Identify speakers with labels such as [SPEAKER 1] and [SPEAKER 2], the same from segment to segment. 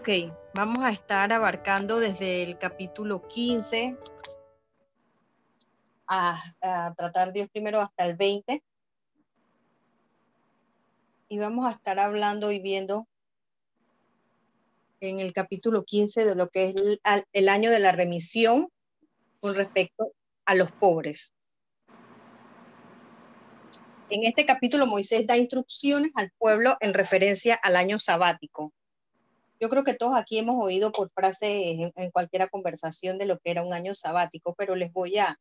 [SPEAKER 1] Ok, vamos a estar abarcando desde el capítulo 15 a, tratar Dios primero hasta el 20. Y vamos a estar hablando y viendo en el capítulo 15 de lo que es el año de la remisión con respecto a los pobres. En este capítulo Moisés da instrucciones al pueblo en referencia al año sabático. Yo creo que todos aquí hemos oído por frase en, en cualquier conversación de lo que era un año sabático, pero les voy a,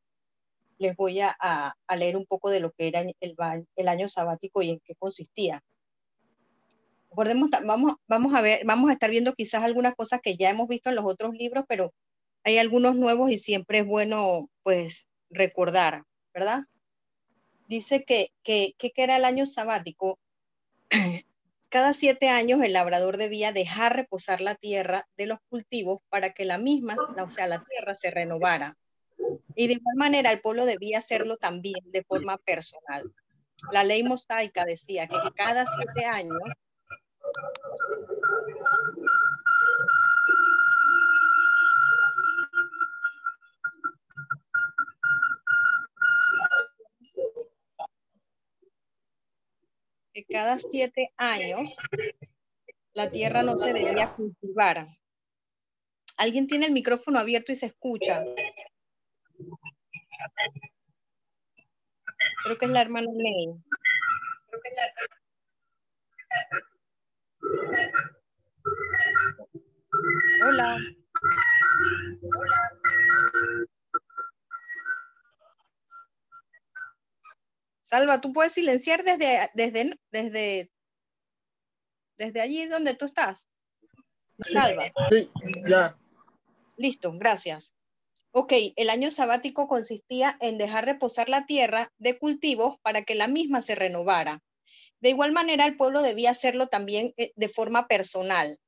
[SPEAKER 1] les voy a, a leer un poco de lo que era el, el, año sabático y en qué consistía. Recordemos, vamos, vamos a ver, vamos a estar viendo quizás algunas cosas que ya hemos visto en los otros libros, pero hay algunos nuevos y siempre es bueno, pues, recordar, ¿verdad? Dice que, que, que era el año sabático. Cada siete años el labrador debía dejar reposar la tierra de los cultivos para que la misma, o sea, la tierra se renovara. Y de igual manera el pueblo debía hacerlo también de forma personal. La ley mosaica decía que cada siete años cada siete años la tierra no se debía cultivar. ¿Alguien tiene el micrófono abierto y se escucha? Creo que es la hermana Ley. Hola. Salva, tú puedes silenciar desde, desde, desde, desde allí donde tú estás. Salva.
[SPEAKER 2] Sí, ya.
[SPEAKER 1] Listo, gracias. Ok, el año sabático consistía en dejar reposar la tierra de cultivos para que la misma se renovara. De igual manera, el pueblo debía hacerlo también eh, de forma personal.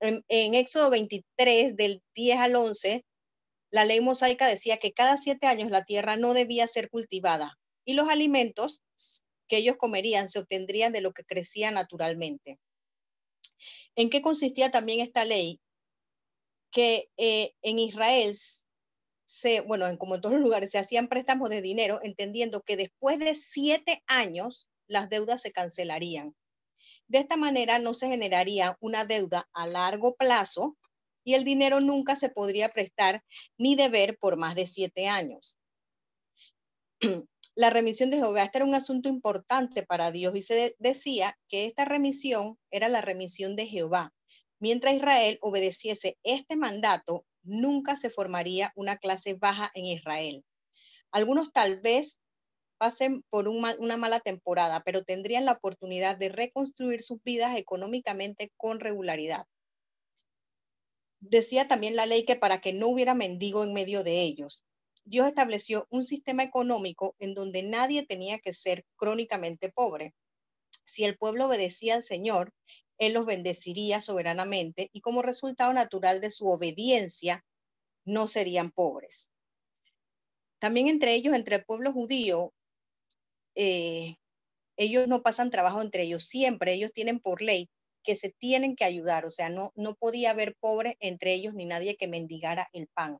[SPEAKER 1] En, en, Éxodo 23, del 10 al 11, la ley mosaica decía que cada siete años la tierra no debía ser cultivada y los alimentos que ellos comerían se obtendrían de lo que crecía naturalmente. ¿En qué consistía también esta ley? Que eh, en Israel se, bueno, en, como en todos los lugares, se hacían préstamos de dinero, entendiendo que después de siete años las deudas se cancelarían. De esta manera no se generaría una deuda a largo plazo y el dinero nunca se podría prestar ni deber por más de siete años. La remisión de Jehová, este era un asunto importante para Dios y se decía que esta remisión era la remisión de Jehová. Mientras Israel obedeciese este mandato, nunca se formaría una clase baja en Israel. Algunos tal vez pasen por una mala temporada, pero tendrían la oportunidad de reconstruir sus vidas económicamente con regularidad. Decía también la ley que para que no hubiera mendigo en medio de ellos, Dios estableció un sistema económico en donde nadie tenía que ser crónicamente pobre. Si el pueblo obedecía al Señor, Él los bendeciría soberanamente y como resultado natural de su obediencia, no serían pobres. También entre ellos, entre el pueblo judío, eh, ellos no pasan trabajo entre ellos, siempre ellos tienen por ley que se tienen que ayudar, o sea, no, no podía haber pobre entre ellos ni nadie que mendigara el pan.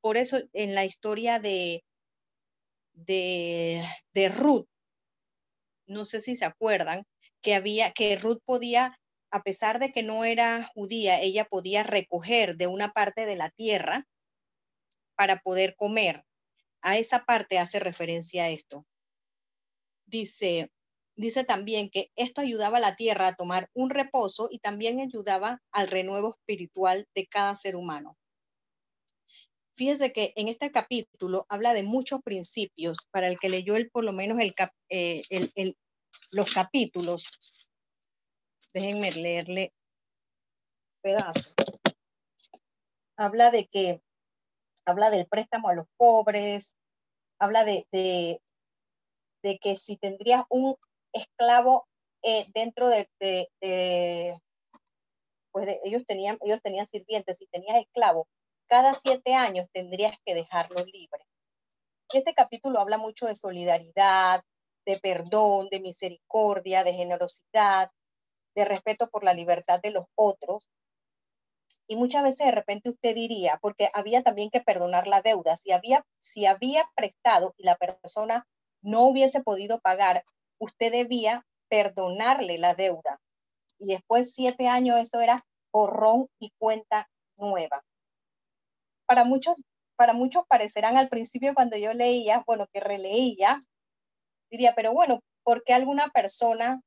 [SPEAKER 1] Por eso en la historia de, de, Ruth, no sé si se acuerdan, que había, que Ruth podía, a pesar de que no era judía, ella podía recoger de una parte de la tierra para poder comer. A esa parte hace referencia a esto. Dice, dice también que esto ayudaba a la tierra a tomar un reposo y también ayudaba al renuevo espiritual de cada ser humano. Fíjese que en este capítulo habla de muchos principios para el que leyó el, por lo menos el, eh, los capítulos. Déjenme leerle pedazo. Habla de que, habla del préstamo a los pobres, habla de, de, de que si tendrías un esclavo eh, dentro de, de, pues ellos tenían, ellos tenían sirvientes, si tenías esclavo, cada siete años tendrías que dejarlo libre. Este capítulo habla mucho de solidaridad, de perdón, de misericordia, de generosidad, de respeto por la libertad de los otros. Y muchas veces de repente usted diría, porque había también que perdonar la deuda, si había, si había prestado y la persona no hubiese podido pagar, usted debía perdonarle la deuda. Y después siete años eso era borrón y cuenta nueva. Para muchos, para muchos parecerán al principio cuando yo leía, bueno, que releía, diría, pero bueno, ¿por qué alguna persona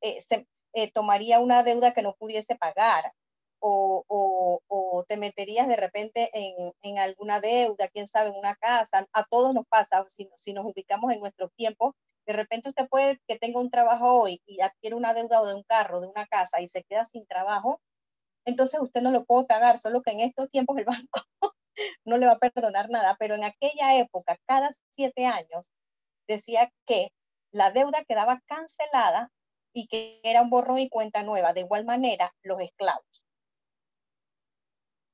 [SPEAKER 1] eh, se, eh, tomaría una deuda que no pudiese pagar? O, o, te meterías de repente en, en, alguna deuda, quién sabe, en una casa. A todos nos pasa, si, si nos ubicamos en nuestros tiempos, de repente usted puede que tenga un trabajo hoy y adquiere una deuda o de un carro, de una casa y se queda sin trabajo, entonces usted no lo puede pagar, solo que en estos tiempos el banco no le va a perdonar nada, pero en aquella época, cada siete años, decía que la deuda quedaba cancelada y que era un borrón y cuenta nueva. De igual manera, los esclavos.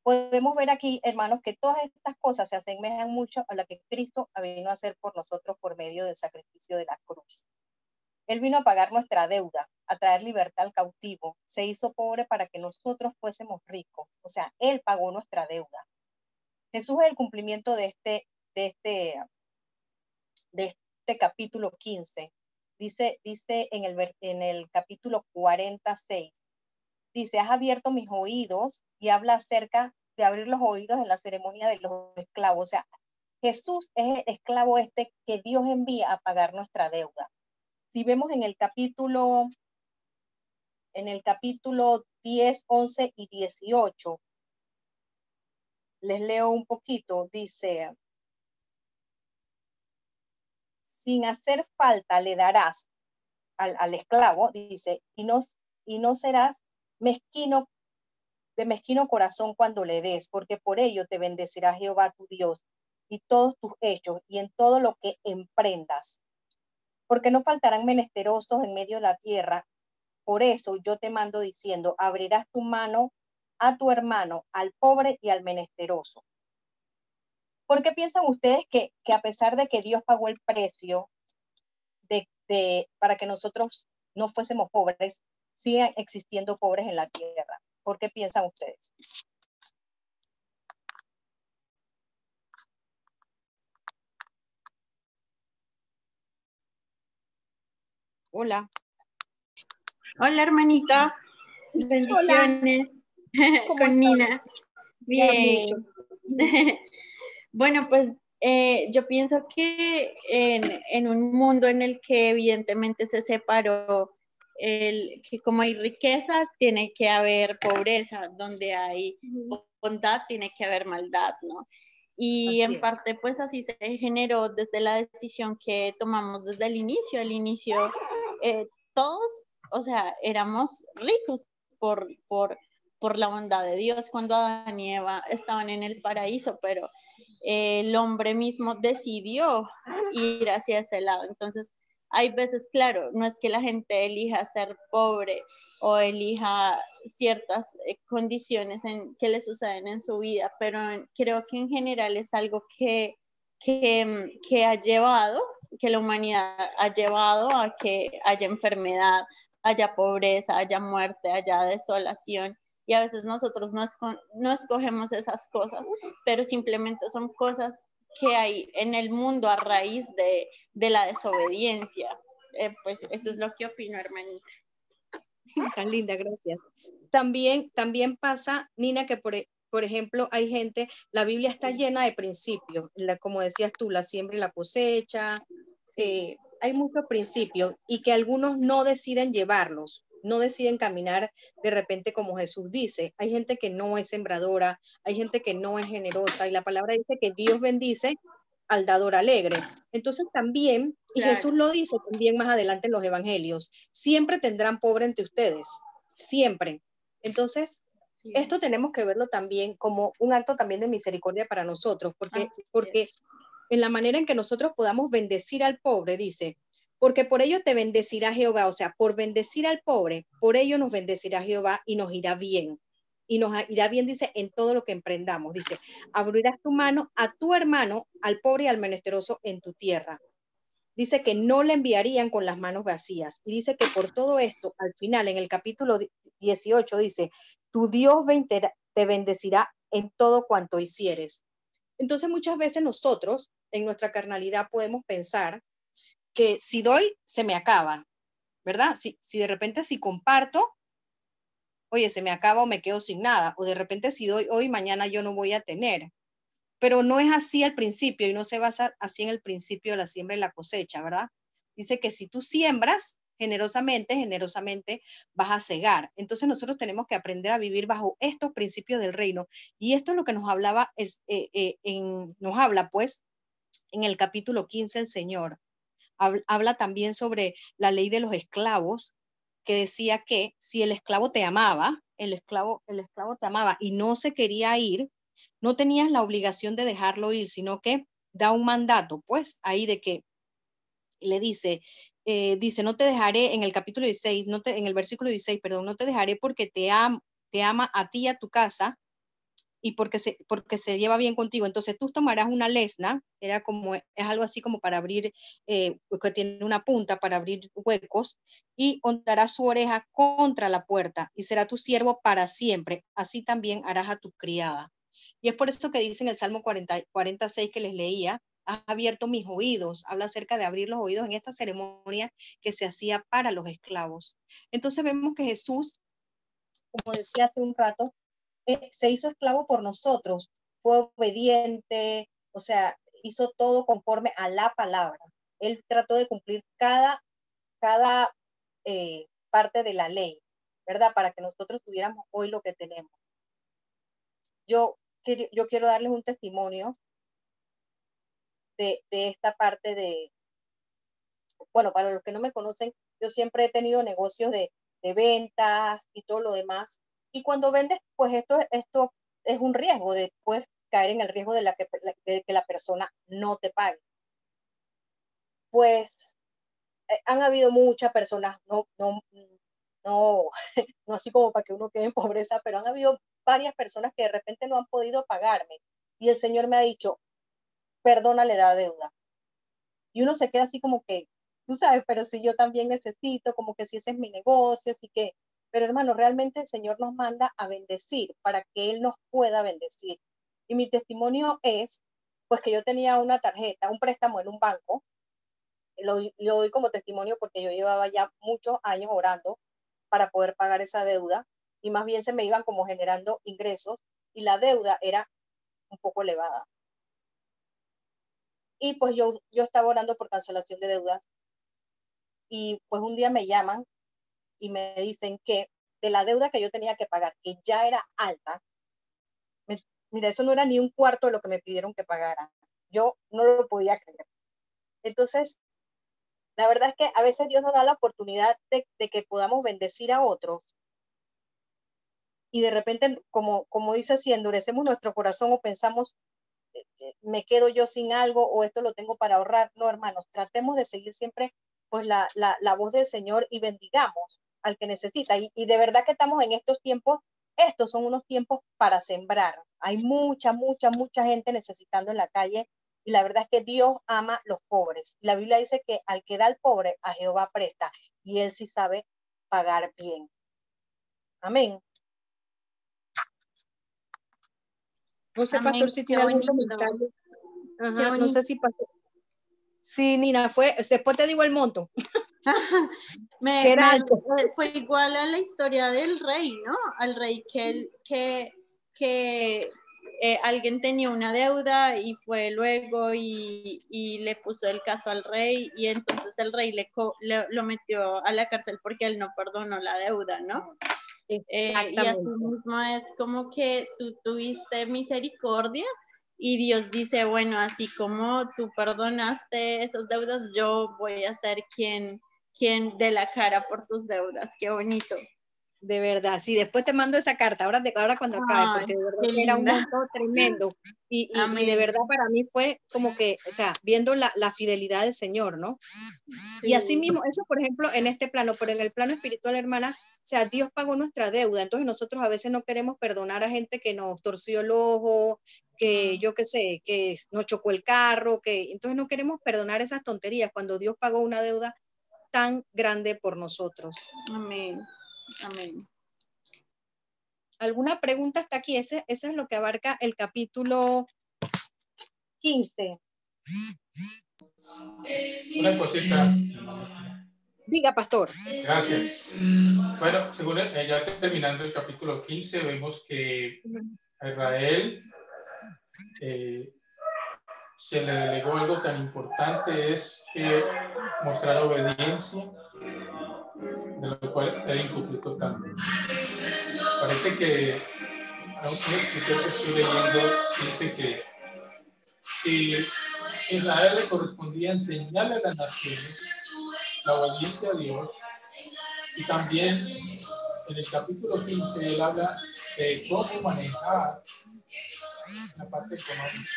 [SPEAKER 1] Podemos ver aquí, hermanos, que todas estas cosas se asemejan mucho a lo que Cristo vino a hacer por nosotros por medio del sacrificio de la cruz. Él vino a pagar nuestra deuda, a traer libertad al cautivo. Se hizo pobre para que nosotros fuésemos ricos. O sea, Él pagó nuestra deuda. Jesús es el cumplimiento de este, de este, de este capítulo 15. Dice, dice en, el, en el capítulo 46, dice, has abierto mis oídos y habla acerca de abrir los oídos en la ceremonia de los esclavos. O sea, Jesús es el esclavo este que Dios envía a pagar nuestra deuda. Si vemos en el capítulo, en el capítulo 10, 11 y 18, les leo un poquito, dice, sin hacer falta le darás al, esclavo, dice, y no, y no serás mezquino, de mezquino corazón cuando le des, porque por ello te bendecirá Jehová tu Dios y todos tus hechos y en todo lo que emprendas. Porque no faltarán menesterosos en medio de la tierra. Por eso yo te mando diciendo, abrirás tu mano a tu hermano, al pobre y al menesteroso. ¿Por qué piensan ustedes que, a pesar de que Dios pagó el precio de, para que nosotros no fuésemos pobres, siguen existiendo pobres en la tierra? ¿Por qué piensan ustedes? Hola.
[SPEAKER 2] Hola, hermanita. Bendiciones. Con Nina. Bien. bueno, pues eh, yo pienso que en, un mundo en el que evidentemente se separó el, que como hay riqueza, tiene que haber pobreza, donde hay bondad, tiene que haber maldad, ¿no? Y en parte, pues así se generó desde la decisión que tomamos desde el inicio. El inicio, eh, todos, o sea, éramos ricos por, por por la bondad de Dios cuando Adán y Eva estaban en el paraíso, pero eh, el hombre mismo decidió ir hacia ese lado. Entonces, hay veces, claro, no es que la gente elija ser pobre o elija ciertas eh, condiciones en, que le suceden en su vida, pero creo que en general es algo que, que, que ha llevado, que la humanidad ha llevado a que haya enfermedad, haya pobreza, haya muerte, haya desolación y a veces nosotros no, no escogemos esas cosas, pero simplemente son cosas que hay en el mundo a raíz de, de la desobediencia. Eh, pues eso es lo que opino, hermanita.
[SPEAKER 1] Tan linda, gracias. También, también pasa, Nina, que por, por ejemplo, hay gente, la Biblia está llena de principios, la, como decías tú, la siembra y la cosecha, eh, hay muchos principios y que algunos no deciden llevarlos no deciden caminar de repente como Jesús dice. Hay gente que no es sembradora, hay gente que no es generosa y la palabra dice que Dios bendice al dador alegre. Entonces también, y Jesús lo dice también más adelante en los evangelios, siempre tendrán pobre entre ustedes, siempre. Entonces, esto tenemos que verlo también como un acto también de misericordia para nosotros, porque, porque en la manera en que nosotros podamos bendecir al pobre, dice, porque por ello te bendecirá Jehová, o sea, por bendecir al pobre, por ello nos bendecirá Jehová y nos irá bien. Y nos irá bien, dice, en todo lo que emprendamos. Dice, abrirás tu mano a tu hermano, al pobre y al menesteroso en tu tierra. Dice que no le enviarían con las manos vacías. Y dice que por todo esto, al final, en el capítulo 18, dice, tu Dios te bendecirá en todo cuanto hicieres. Entonces muchas veces nosotros en nuestra carnalidad podemos pensar que si doy, se me acaba, ¿verdad? Si, si de repente si comparto, oye, se me acaba o me quedo sin nada, o de repente si doy hoy, mañana yo no voy a tener. Pero no es así al principio y no se basa así en el principio de la siembra y la cosecha, ¿verdad? Dice que si tú siembras generosamente, generosamente vas a cegar. Entonces nosotros tenemos que aprender a vivir bajo estos principios del reino. Y esto es lo que nos hablaba, es, eh, eh, en, nos habla pues en el capítulo 15 el Señor. Habla también sobre la ley de los esclavos, que decía que si el esclavo te amaba, el esclavo, el esclavo te amaba y no se quería ir, no tenías la obligación de dejarlo ir, sino que da un mandato, pues ahí de que le dice, eh, dice, no te dejaré en el capítulo 16, no te, en el versículo 16, perdón, no te dejaré porque te, te ama a ti y a tu casa y porque se, porque se lleva bien contigo. Entonces tú tomarás una lesna, era como, es algo así como para abrir, eh, que tiene una punta para abrir huecos, y ondarás su oreja contra la puerta y será tu siervo para siempre. Así también harás a tu criada. Y es por eso que dice en el Salmo 40, 46 que les leía, has abierto mis oídos, habla acerca de abrir los oídos en esta ceremonia que se hacía para los esclavos. Entonces vemos que Jesús, como decía hace un rato, eh, se hizo esclavo por nosotros, fue obediente, o sea, hizo todo conforme a la palabra. Él trató de cumplir cada, cada eh, parte de la ley, ¿verdad? Para que nosotros tuviéramos hoy lo que tenemos. Yo, yo quiero darles un testimonio de, de esta parte de, bueno, para los que no me conocen, yo siempre he tenido negocios de, de ventas y todo lo demás. Y cuando vendes, pues esto, esto es un riesgo de pues, caer en el riesgo de, la que, que la persona no te pague. Pues eh, han habido muchas personas, no, no, no, no así como para que uno quede en pobreza, pero han habido varias personas que de repente no han podido pagarme. Y el Señor me ha dicho, perdónale la deuda. Y uno se queda así como que, tú sabes, pero si yo también necesito, como que si ese es mi negocio, así que pero hermano, realmente el Señor nos manda a bendecir para que Él nos pueda bendecir. Y mi testimonio es, pues que yo tenía una tarjeta, un préstamo en un banco. Lo, lo doy como testimonio porque yo llevaba ya muchos años orando para poder pagar esa deuda y más bien se me iban como generando ingresos y la deuda era un poco elevada. Y pues yo, yo estaba orando por cancelación de deudas y pues un día me llaman y me dicen que de la deuda que yo tenía que pagar, que ya era alta, mira, eso no era ni un cuarto de lo que me pidieron que pagara. Yo no lo podía creer. Entonces, la verdad es que a veces Dios nos da la oportunidad de, que podamos bendecir a otros y de repente, como, como dice, si endurecemos nuestro corazón o pensamos, eh, eh, me quedo yo sin algo o esto lo tengo para ahorrar. No, hermanos, tratemos de seguir siempre pues la, la, la voz del Señor y bendigamos al que necesita. Y, de verdad que estamos en estos tiempos, estos son unos tiempos para sembrar. Hay mucha, mucha, mucha gente necesitando en la calle y la verdad es que Dios ama los pobres. La Biblia dice que al que da al pobre, a Jehová presta y él sí sabe pagar bien. Amén. No sé, pastor, si tiene algún comentario. no sé si pastor. Sí, Nina, fue, después te digo el monto.
[SPEAKER 2] me, fue igual a la historia del rey, ¿no? Al rey que, que, que eh, alguien tenía una deuda y fue luego y, y, le puso el caso al rey y entonces el rey le, lo metió a la cárcel porque él no perdonó la deuda, ¿no? Eh, y así mismo es como que tú tuviste misericordia y Dios dice, bueno, así como tú perdonaste esas deudas, yo voy a ser quien, quien dé la cara por tus deudas. Qué bonito.
[SPEAKER 1] De verdad, sí, después te mando esa carta, ahora, de, ahora cuando acabe, porque de verdad que era un monto tremendo. Y, y, de verdad para mí fue como que, o sea, viendo la, la fidelidad del Señor, ¿no? Y así mismo, eso por ejemplo en este plano, pero en el plano espiritual, hermana, o sea, Dios pagó nuestra deuda, entonces nosotros a veces no queremos perdonar a gente que nos torció el ojo, que yo qué sé, que nos chocó el carro, que entonces no queremos perdonar esas tonterías cuando Dios pagó una deuda tan grande por nosotros.
[SPEAKER 2] Amén. Amén.
[SPEAKER 1] ¿Alguna pregunta hasta aquí? Ese, es lo que abarca el capítulo 15.
[SPEAKER 3] Una cosita.
[SPEAKER 1] Diga, pastor.
[SPEAKER 3] Gracias. Bueno, según eh, ya terminando el capítulo 15, vemos que a Israel eh, se le delegó algo tan importante, es que mostrar obediencia de lo cual él incumplió totalmente. Parece que un escritor que estoy leyendo dice que si Israel le correspondía enseñarle a las naciones la obediencia a Dios, y también en el capítulo 15 él habla de cómo manejar la parte económica,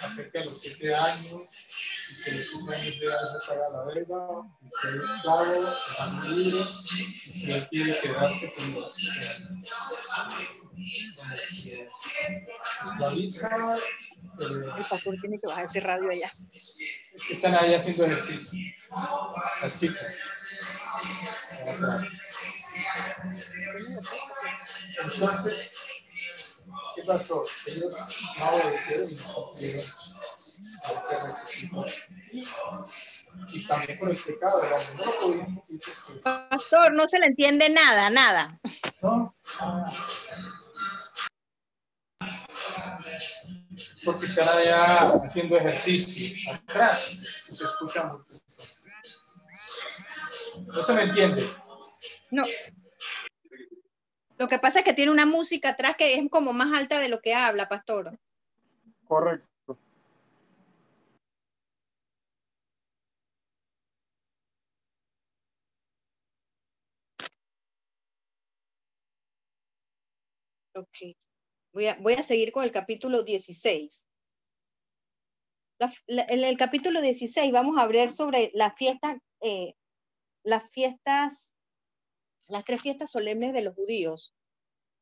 [SPEAKER 3] acerca de los siete años que sirven ideas de pagar la y que es esclavo, están libres, y si él quiere quedarse con los visualiza.
[SPEAKER 1] Eh, el pastor tiene que bajar ese radio allá.
[SPEAKER 3] Es que están ahí haciendo ejercicio. Las chicas. Entonces, ¿qué pasó? Ellos no obedecieron y no y también por el pecado
[SPEAKER 1] Pastor, no se le entiende nada, nada.
[SPEAKER 3] Porque cada día haciendo ejercicio atrás se escucha mucho. No se me entiende.
[SPEAKER 1] No. Lo que pasa es que tiene una música atrás que es como más alta de lo que habla, pastor.
[SPEAKER 3] Correcto.
[SPEAKER 1] Ok. Voy a, voy a seguir con el capítulo 16. en el capítulo 16 vamos a hablar sobre la fiesta, eh, las fiestas, las tres fiestas solemnes de los judíos.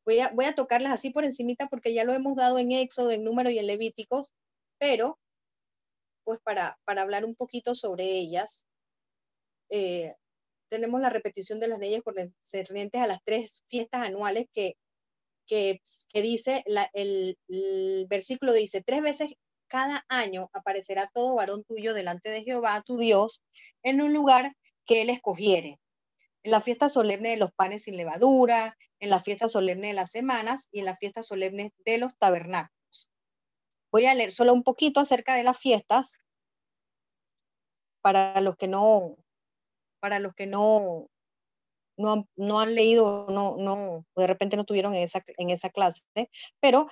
[SPEAKER 1] Voy a, voy a tocarlas así por encimita porque ya lo hemos dado en Éxodo, en Número y en Levíticos, pero pues para, para hablar un poquito sobre ellas, eh, tenemos la repetición de las leyes concernientes a las tres fiestas anuales que que, dice, el, versículo dice, tres veces cada año aparecerá todo varón tuyo delante de Jehová, tu Dios, en un lugar que él escogiere. En la fiesta solemne de los panes sin levadura, en la fiesta solemne de las semanas y en la fiesta solemne de los tabernáculos. Voy a leer solo un poquito acerca de las fiestas para los que no, para los que no, no, han leído, no, no, de repente no tuvieron en esa, en esa clase, pero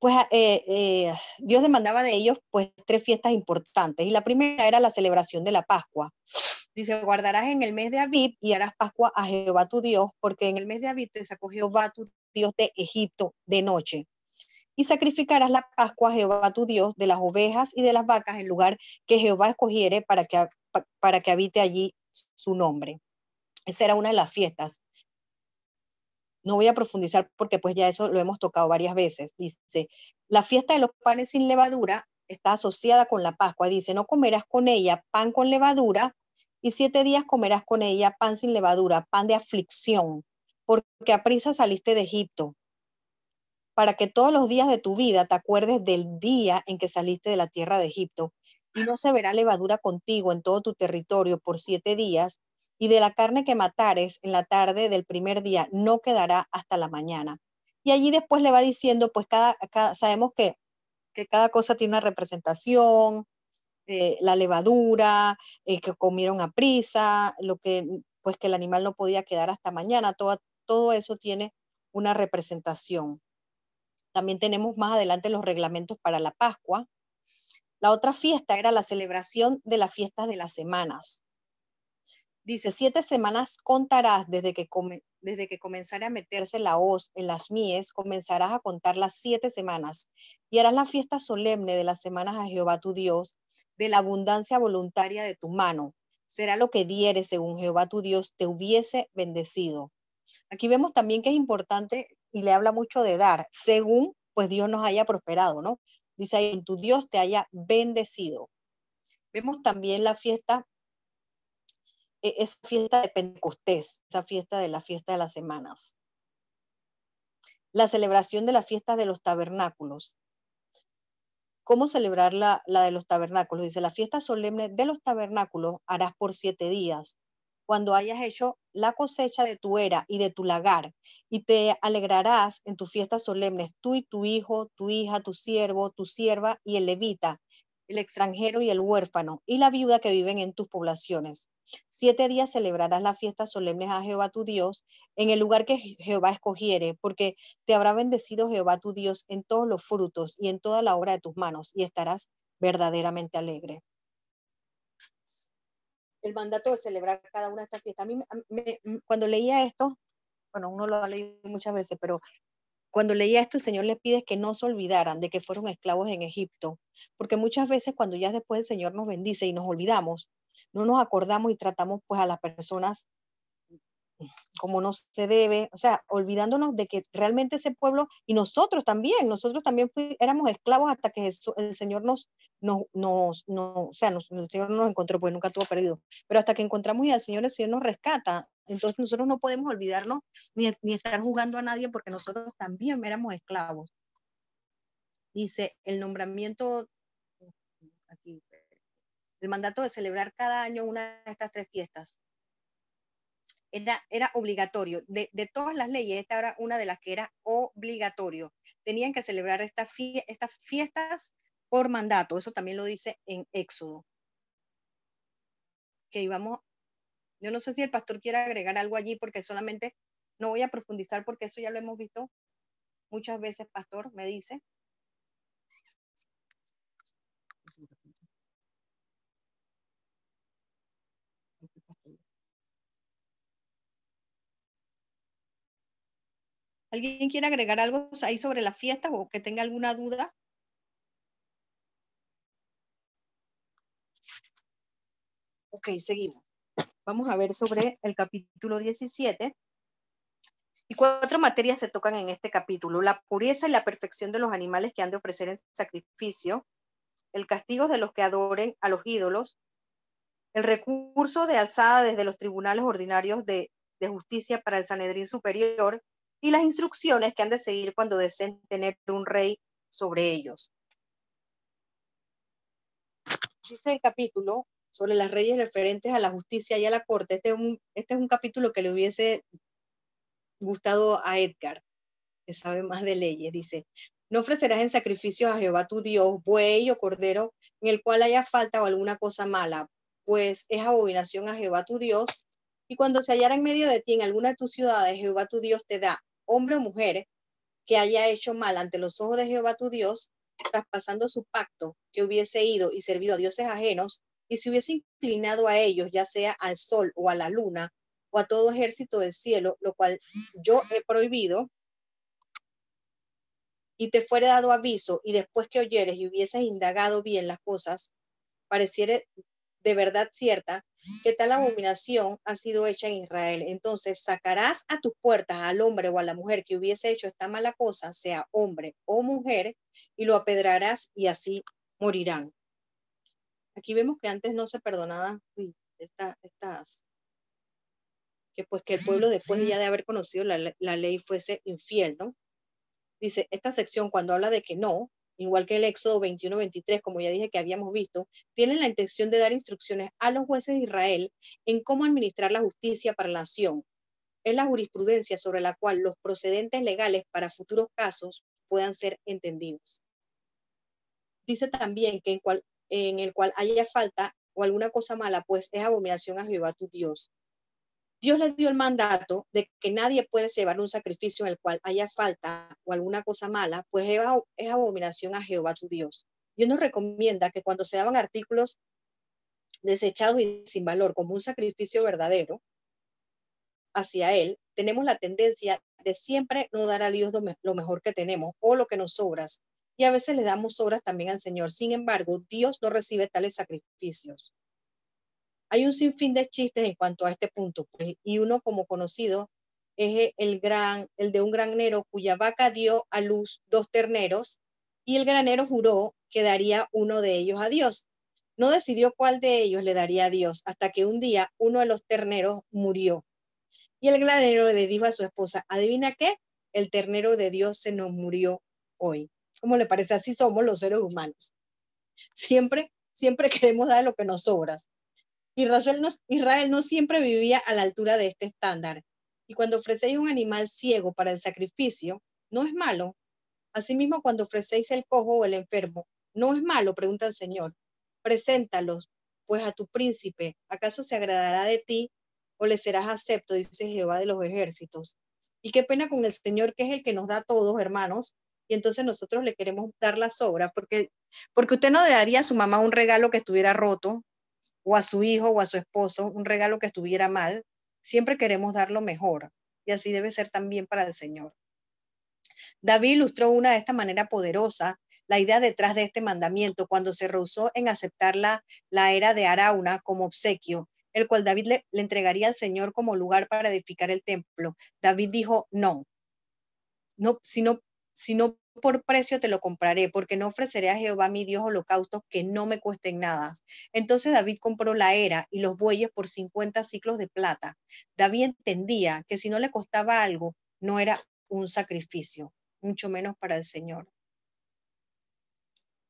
[SPEAKER 1] pues eh, eh, Dios demandaba de ellos pues tres fiestas importantes y la primera era la celebración de la Pascua. Dice, guardarás en el mes de Abib y harás Pascua a Jehová tu Dios, porque en el mes de Abib te sacó Jehová tu Dios de Egipto de noche. Y sacrificarás la Pascua a Jehová tu Dios de las ovejas y de las vacas en lugar que Jehová escogiere para que, para que habite allí su nombre. Esa era una de las fiestas. No voy a profundizar porque pues ya eso lo hemos tocado varias veces. Dice, la fiesta de los panes sin levadura está asociada con la Pascua. Dice, no comerás con ella pan con levadura y siete días comerás con ella pan sin levadura, pan de aflicción, porque a prisa saliste de Egipto, para que todos los días de tu vida te acuerdes del día en que saliste de la tierra de Egipto, y no se verá levadura contigo en todo tu territorio por siete días, y de la carne que matares en la tarde del primer día no quedará hasta la mañana. Y allí después le va diciendo, pues cada, sabemos que, que, cada cosa tiene una representación, eh, la levadura, eh, que comieron a prisa, lo que, pues que el animal no podía quedar hasta mañana, todo, todo eso tiene una representación. También tenemos más adelante los reglamentos para la Pascua. La otra fiesta era la celebración de las fiestas de las semanas. Dice, siete semanas contarás desde que, come, desde que comenzara a meterse la hoz en las mies, comenzarás a contar las siete semanas y harás la fiesta solemne de las semanas a Jehová tu Dios, de la abundancia voluntaria de tu mano. Será lo que diere según Jehová tu Dios te hubiese bendecido. Aquí vemos también que es importante y le habla mucho de dar, según pues Dios nos haya prosperado, ¿no? Dice ahí, tu Dios te haya bendecido. Vemos también la fiesta esa fiesta de Pentecostés, esa fiesta de la fiesta de las semanas. La celebración de la fiesta de los tabernáculos. ¿Cómo celebrar la, la de los tabernáculos? Dice, la fiesta solemne de los tabernáculos harás por siete días, cuando hayas hecho la cosecha de tu era y de tu lagar, y te alegrarás en tus fiestas solemnes, tú y tu hijo, tu hija, tu siervo, tu sierva y el levita, el extranjero y el huérfano, y la viuda que viven en tus poblaciones Siete días celebrarás las fiestas solemnes a Jehová tu Dios en el lugar que Jehová escogiere, porque te habrá bendecido Jehová tu Dios en todos los frutos y en toda la obra de tus manos, y estarás verdaderamente alegre. El mandato de celebrar cada una de estas fiestas. A mí, cuando leía esto, bueno, uno lo ha leído muchas veces, pero cuando leía esto, el Señor les pide que no se olvidaran de que fueron esclavos en Egipto, porque muchas veces cuando ya después el Señor nos bendice y nos olvidamos, no nos acordamos y tratamos pues a las personas como no se debe, o sea, olvidándonos de que realmente ese pueblo y nosotros también, nosotros también éramos esclavos hasta que el Señor nos, nos, nos, o sea, el Señor nos encontró, pues nunca tuvo perdido, pero hasta que encontramos y al Señor, el Señor nos rescata. Entonces nosotros no podemos olvidarnos ni, ni estar jugando a nadie porque nosotros también éramos esclavos. Dice, el nombramiento, el mandato de celebrar cada año una de estas tres fiestas. Era, era obligatorio. De, todas las leyes, esta era una de las que era obligatorio. Tenían que celebrar estas fiestas por mandato. Eso también lo dice en Éxodo. Que íbamos, yo no sé si el pastor quiere agregar algo allí porque solamente no voy a profundizar porque eso ya lo hemos visto muchas veces, pastor, me dice. ¿Alguien quiere agregar algo ahí sobre la fiesta o que tenga alguna duda? Ok, seguimos. Vamos a ver sobre el capítulo 17. Y cuatro materias se tocan en este capítulo. La pureza y la perfección de los animales que han de ofrecer en sacrificio, el castigo de los que adoren a los ídolos, el recurso de alzada desde los tribunales ordinarios de, justicia para el Sanedrín Superior y las instrucciones que han de seguir cuando deseen tener un rey sobre ellos. Dice el capítulo sobre las reyes referentes a la justicia y a la corte. Este es un, este es un capítulo que le hubiese gustado a Edgar, que sabe más de leyes. Dice, no ofrecerás en sacrificio a Jehová tu Dios buey o cordero en el cual haya falta o alguna cosa mala, pues es abominación a Jehová tu Dios. Y cuando se hallara en medio de ti en alguna de tus ciudades, Jehová tu Dios te da hombre o mujer que haya hecho mal ante los ojos de Jehová tu Dios, traspasando su pacto, que hubiese ido y servido a dioses ajenos, y se hubiese inclinado a ellos, ya sea al sol o a la luna, o a todo ejército del cielo, lo cual yo he prohibido, y te fuere dado aviso, y después que oyeres y hubieses indagado bien las cosas, pareciere de verdad cierta que tal abominación ha sido hecha en Israel. Entonces sacarás a tus puertas al hombre o a la mujer que hubiese hecho esta mala cosa, sea hombre o mujer, y lo apedrarás y así morirán. Aquí vemos que antes no se perdonaba estas, que pues que el pueblo después ya de haber conocido la, la ley fuese infiel, ¿no? Dice, esta sección cuando habla de que no, igual que el Éxodo 21-23, como ya dije que habíamos visto, tienen la intención de dar instrucciones a los jueces de Israel en cómo administrar la justicia para la nación. Es la jurisprudencia sobre la cual los procedentes legales para futuros casos puedan ser entendidos. Dice también que en, cual, en el cual haya falta o alguna cosa mala, pues es abominación a Jehová tu Dios. Dios les dio el mandato de que nadie puede llevar un sacrificio en el cual haya falta o alguna cosa mala, pues es abominación a Jehová tu Dios. Dios nos recomienda que cuando se daban artículos desechados y sin valor como un sacrificio verdadero hacia Él, tenemos la tendencia de siempre no dar a Dios lo mejor que tenemos o lo que nos sobras. Y a veces le damos sobras también al Señor. Sin embargo, Dios no recibe tales sacrificios. Hay un sinfín de chistes en cuanto a este punto, pues, y uno como conocido es el gran, el de un granero cuya vaca dio a luz dos terneros y el granero juró que daría uno de ellos a Dios. No decidió cuál de ellos le daría a Dios hasta que un día uno de los terneros murió. Y el granero le dijo a su esposa, adivina qué, el ternero de Dios se nos murió hoy. ¿Cómo le parece? Así somos los seres humanos. Siempre, siempre queremos dar lo que nos sobra. Israel Israel no siempre vivía a la altura de este estándar. Y cuando ofrecéis un animal ciego para el sacrificio, no es malo. Asimismo, cuando ofrecéis el cojo o el enfermo, no es malo, pregunta el Señor. Preséntalos, pues a tu príncipe, ¿acaso se agradará de ti o le serás acepto? Dice Jehová de los ejércitos. Y qué pena con el Señor, que es el que nos da a todos, hermanos, y entonces nosotros le queremos dar la sobra, porque, porque usted no daría a su mamá un regalo que estuviera roto, o a su hijo o a su esposo un regalo que estuviera mal, Siempre queremos dar lo mejor y así debe ser también para el Señor. David ilustró una de esta manera poderosa la idea detrás de este mandamiento cuando se rehusó en aceptar la, era de Arauna como obsequio, el cual David le, le entregaría al Señor como lugar para edificar el templo. David dijo, no, no, si no, si no por precio te lo compraré, porque no ofreceré a Jehová mi Dios holocaustos que no me cuesten nada. Entonces David compró la era y los bueyes por 50 ciclos de plata. David entendía que si no le costaba algo, no era un sacrificio, mucho menos para el Señor.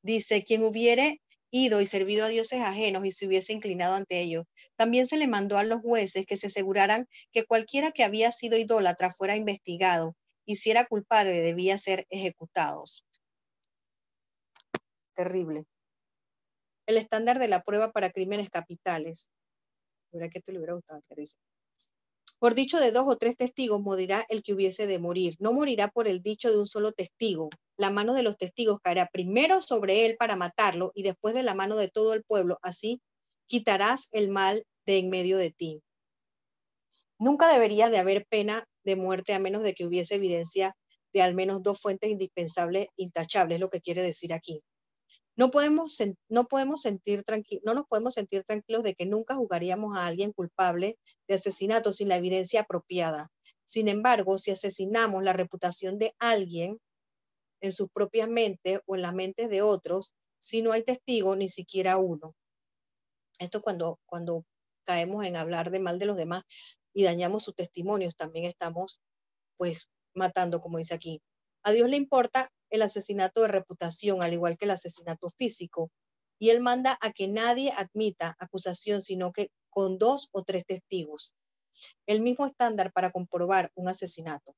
[SPEAKER 1] Dice, quien hubiere ido y servido a dioses ajenos y se hubiese inclinado ante ellos. También se le mandó a los jueces que se aseguraran que cualquiera que había sido idólatra fuera investigado y si era culpable debía ser ejecutados. Terrible. El estándar de la prueba para crímenes capitales. que te le hubiera gustado, Por dicho de dos o tres testigos morirá el que hubiese de morir. No morirá por el dicho de un solo testigo. La mano de los testigos caerá primero sobre él para matarlo y después de la mano de todo el pueblo. Así quitarás el mal de en medio de ti. Nunca debería de haber pena de muerte a menos de que hubiese evidencia de al menos dos fuentes indispensables, intachables, lo que quiere decir aquí. No podemos, no, podemos sentir no nos podemos sentir tranquilos de que nunca jugaríamos a alguien culpable de asesinato sin la evidencia apropiada. Sin embargo, si asesinamos la reputación de alguien en sus propias mentes o en las mentes de otros, si no hay testigo, ni siquiera uno. Esto cuando, cuando caemos en hablar de mal de los demás, y dañamos sus testimonios, también estamos pues matando, como dice aquí. A Dios le importa el asesinato de reputación, al igual que el asesinato físico, y Él manda a que nadie admita acusación, sino que con dos o tres testigos. El mismo estándar para comprobar un asesinato.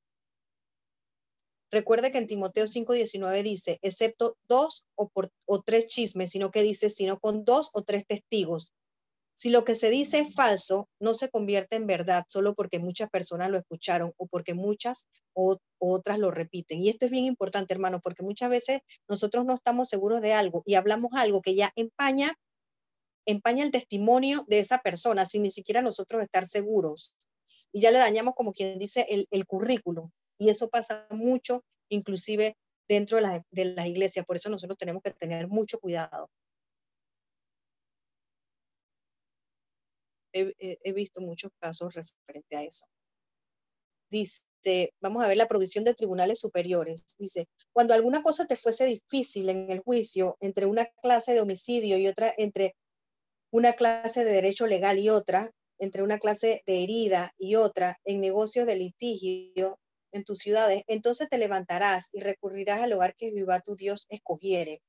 [SPEAKER 1] Recuerde que en Timoteo 5:19 dice, excepto dos o, o tres chismes, sino que dice, sino con dos o tres testigos. Si lo que se dice es falso, no se convierte en verdad solo porque muchas personas lo escucharon o porque muchas otras lo repiten. Y esto es bien importante, hermano, porque muchas veces nosotros no estamos seguros de algo y hablamos algo que ya empaña, empaña el testimonio de esa persona sin ni siquiera nosotros estar seguros. Y ya le dañamos, como quien dice, el, el currículum. Y eso pasa mucho, inclusive dentro de, de las iglesias. Por eso nosotros tenemos que tener mucho cuidado. He, visto muchos casos referente a eso. Dice, vamos a ver la provisión de tribunales superiores. Dice, cuando alguna cosa te fuese difícil en el juicio entre una clase de homicidio y otra, entre una clase de derecho legal y otra, entre una clase de herida y otra, en negocios de litigio en tus ciudades, entonces te levantarás y recurrirás al lugar que Jehová tu Dios escogiere.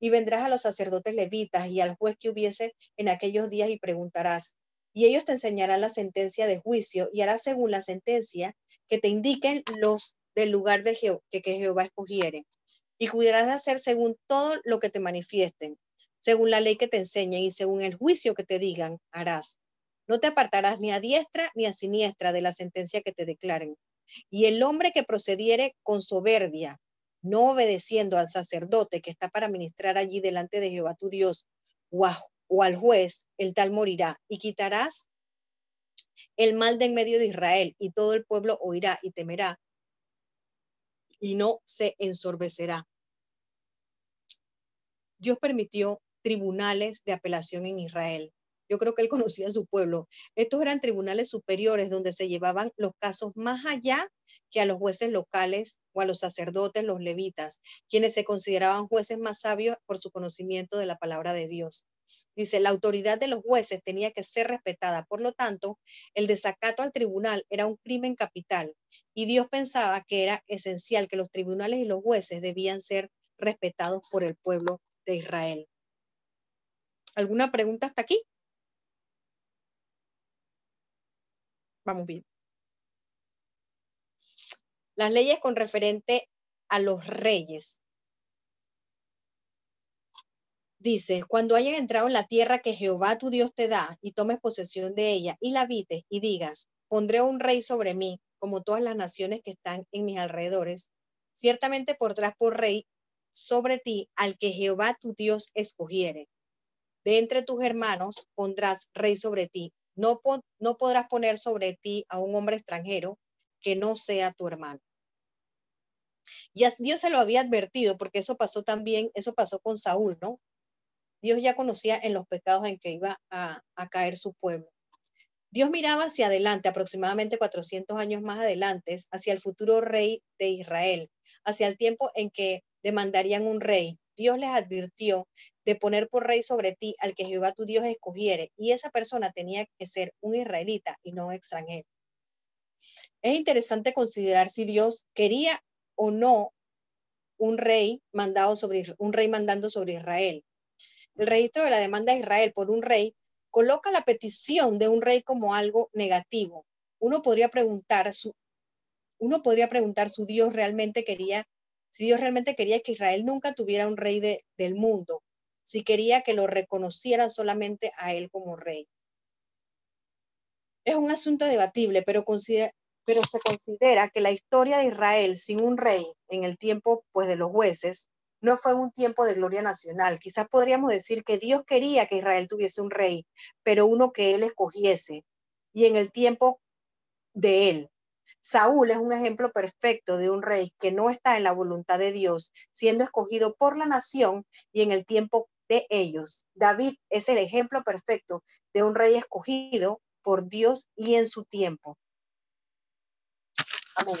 [SPEAKER 1] Y vendrás a los sacerdotes levitas y al juez que hubiese en aquellos días y preguntarás, y ellos te enseñarán la sentencia de juicio y harás según la sentencia que te indiquen los del lugar de que, Jehová escogiere. Y cuidarás de hacer según todo lo que te manifiesten, según la ley que te enseñen y según el juicio que te digan, harás. No te apartarás ni a diestra ni a siniestra de la sentencia que te declaren. Y el hombre que procediere con soberbia, no obedeciendo al sacerdote que está para ministrar allí delante de Jehová tu Dios, o o al juez, el tal morirá, y quitarás el mal de en medio de Israel, y todo el pueblo oirá y temerá, y no se ensorbecerá. Dios permitió tribunales de apelación en Israel. Yo creo que él conocía a su pueblo. Estos eran tribunales superiores donde se llevaban los casos más allá que a los jueces locales o a los sacerdotes, los levitas, quienes se consideraban jueces más sabios por su conocimiento de la palabra de Dios. Dice, la autoridad de los jueces tenía que ser respetada. Por lo tanto, el desacato al tribunal era un crimen capital y Dios pensaba que era esencial que los tribunales y los jueces debían ser respetados por el pueblo de Israel. ¿Alguna pregunta hasta aquí? Vamos bien. Las leyes con referente a los reyes. Dice, cuando hayas entrado en la tierra que Jehová tu Dios te da y tomes posesión de ella y la habites y digas, pondré un rey sobre mí, como todas las naciones que están en mis alrededores, ciertamente pondrás por rey sobre ti al que Jehová tu Dios escogiere. De entre tus hermanos pondrás rey sobre ti. No, no podrás poner sobre ti a un hombre extranjero que no sea tu hermano. Y Dios se lo había advertido, porque eso pasó también, eso pasó con Saúl, ¿no? Dios ya conocía en los pecados en que iba a, caer su pueblo. Dios miraba hacia adelante, aproximadamente 400 años más adelante, hacia el futuro rey de Israel, hacia el tiempo en que demandarían un rey. Dios les advirtió de poner por rey sobre ti al que Jehová tu Dios escogiere, y esa persona tenía que ser un israelita y no un extranjero. Es interesante considerar si Dios quería o no un rey mandado sobre un rey mandando sobre Israel. El registro de la demanda de Israel por un rey coloca la petición de un rey como algo negativo. Uno podría preguntar uno podría preguntar su Dios realmente quería si Dios realmente quería que Israel nunca tuviera un rey de, del mundo, si quería que lo reconocieran solamente a él como rey. Es un asunto debatible, pero, pero se considera que la historia de Israel sin un rey en el tiempo pues, de los jueces no fue un tiempo de gloria nacional. Quizás podríamos decir que Dios quería que Israel tuviese un rey, pero uno que él escogiese y en el tiempo de él. Saúl es un ejemplo perfecto de un rey que no está en la voluntad de Dios, siendo escogido por la nación y en el tiempo de ellos. David es el ejemplo perfecto de un rey escogido por Dios y en su tiempo. Amén.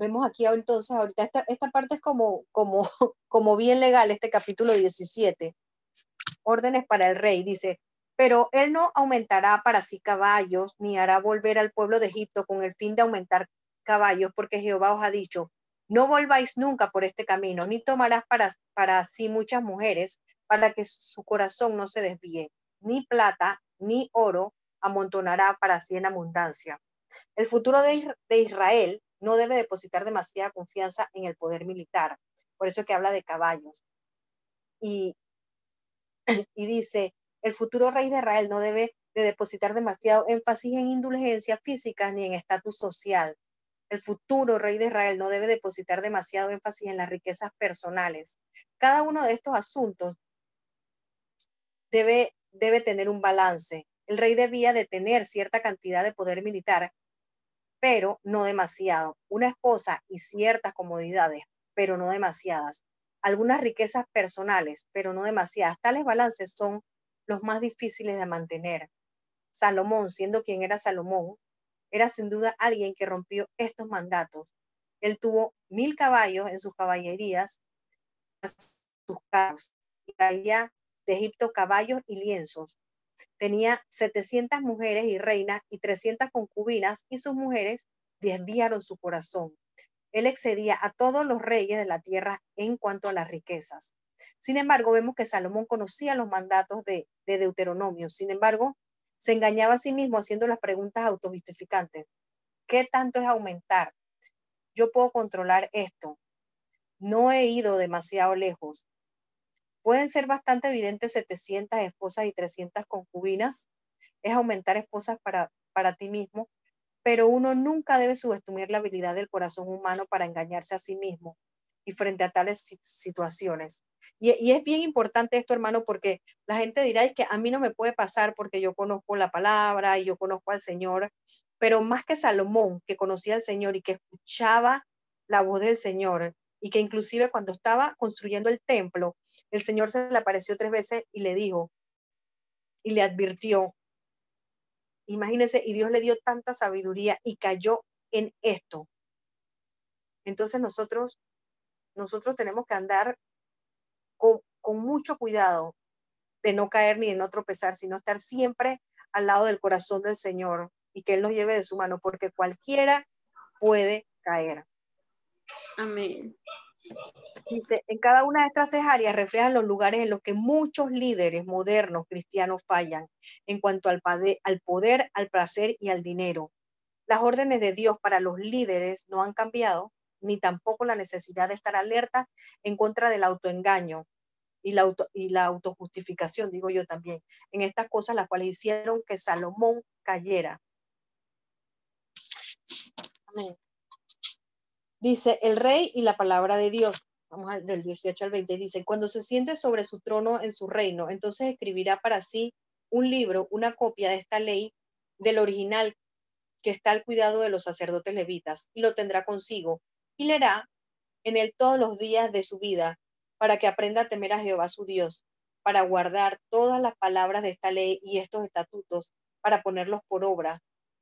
[SPEAKER 1] Vemos aquí entonces, ahorita esta, esta parte es como, como, como bien legal, este capítulo 17. Órdenes para el rey. Dice, pero él no aumentará para sí caballos, ni hará volver al pueblo de Egipto con el fin de aumentar caballos, porque Jehová os ha dicho, no volváis nunca por este camino, ni tomarás para, para sí muchas mujeres, para que su corazón no se desvíe, ni plata, ni oro amontonará para sí en abundancia. El futuro de, de Israel no debe depositar demasiada confianza en el poder militar, por eso que habla de caballos. Y, y dice, el futuro rey de Israel no debe de depositar demasiado énfasis en indulgencias físicas ni en estatus social. El futuro rey de Israel no debe depositar demasiado énfasis en las riquezas personales. Cada uno de estos asuntos debe, debe tener un balance. El rey debía de tener cierta cantidad de poder militar, pero no demasiado. Una esposa y ciertas comodidades, pero no demasiadas. Algunas riquezas personales, pero no demasiadas. Tales balances son los más difíciles de mantener. Salomón, siendo quien era Salomón, era sin duda alguien que rompió estos mandatos. Él tuvo mil caballos en sus caballerías, sus carros, y traía de Egipto caballos y lienzos. Tenía 700 mujeres y reinas y 300 concubinas, y sus mujeres desviaron su corazón. Él excedía a todos los reyes de la tierra en cuanto a las riquezas. Sin embargo, vemos que Salomón conocía los mandatos de, Deuteronomio. Sin embargo, se engañaba a sí mismo haciendo las preguntas autojustificantes. ¿Qué tanto es aumentar? Yo puedo controlar esto. No he ido demasiado lejos. Pueden ser bastante evidentes 700 esposas y 300 concubinas. Es aumentar esposas para, para ti mismo, pero uno nunca debe subestimar la habilidad del corazón humano para engañarse a sí mismo y frente a tales situaciones. Y, es bien importante esto, hermano, porque la gente dirá es que a mí no me puede pasar porque yo conozco la palabra y yo conozco al Señor, pero más que Salomón, que conocía al Señor y que escuchaba la voz del Señor, y que inclusive cuando estaba construyendo el templo, el Señor se le apareció tres veces y le dijo, y le advirtió, imagínense, y Dios le dio tanta sabiduría y cayó en esto. Entonces nosotros, nosotros tenemos que andar con, con mucho cuidado de no caer ni de no tropezar, sino estar siempre al lado del corazón del Señor y que Él nos lleve de su mano, porque cualquiera puede caer.
[SPEAKER 2] Amén.
[SPEAKER 1] Dice, en cada una de estas tres áreas reflejan los lugares en los que muchos líderes modernos cristianos fallan en cuanto al, poder, al placer y al dinero. Las órdenes de Dios para los líderes no han cambiado, ni tampoco la necesidad de estar alerta en contra del autoengaño y la, y la autojustificación, digo yo también, en estas cosas las cuales hicieron que Salomón cayera. Amén. Dice el rey y la palabra de Dios. Vamos al del 18 al 20. Dice, cuando se siente sobre su trono en su reino, entonces escribirá para sí un libro, una copia de esta ley del original que está al cuidado de los sacerdotes levitas, y lo tendrá consigo, y leerá en él todos los días de su vida, para que aprenda a temer a Jehová su Dios, para guardar todas las palabras de esta ley y estos estatutos, para ponerlos por obra,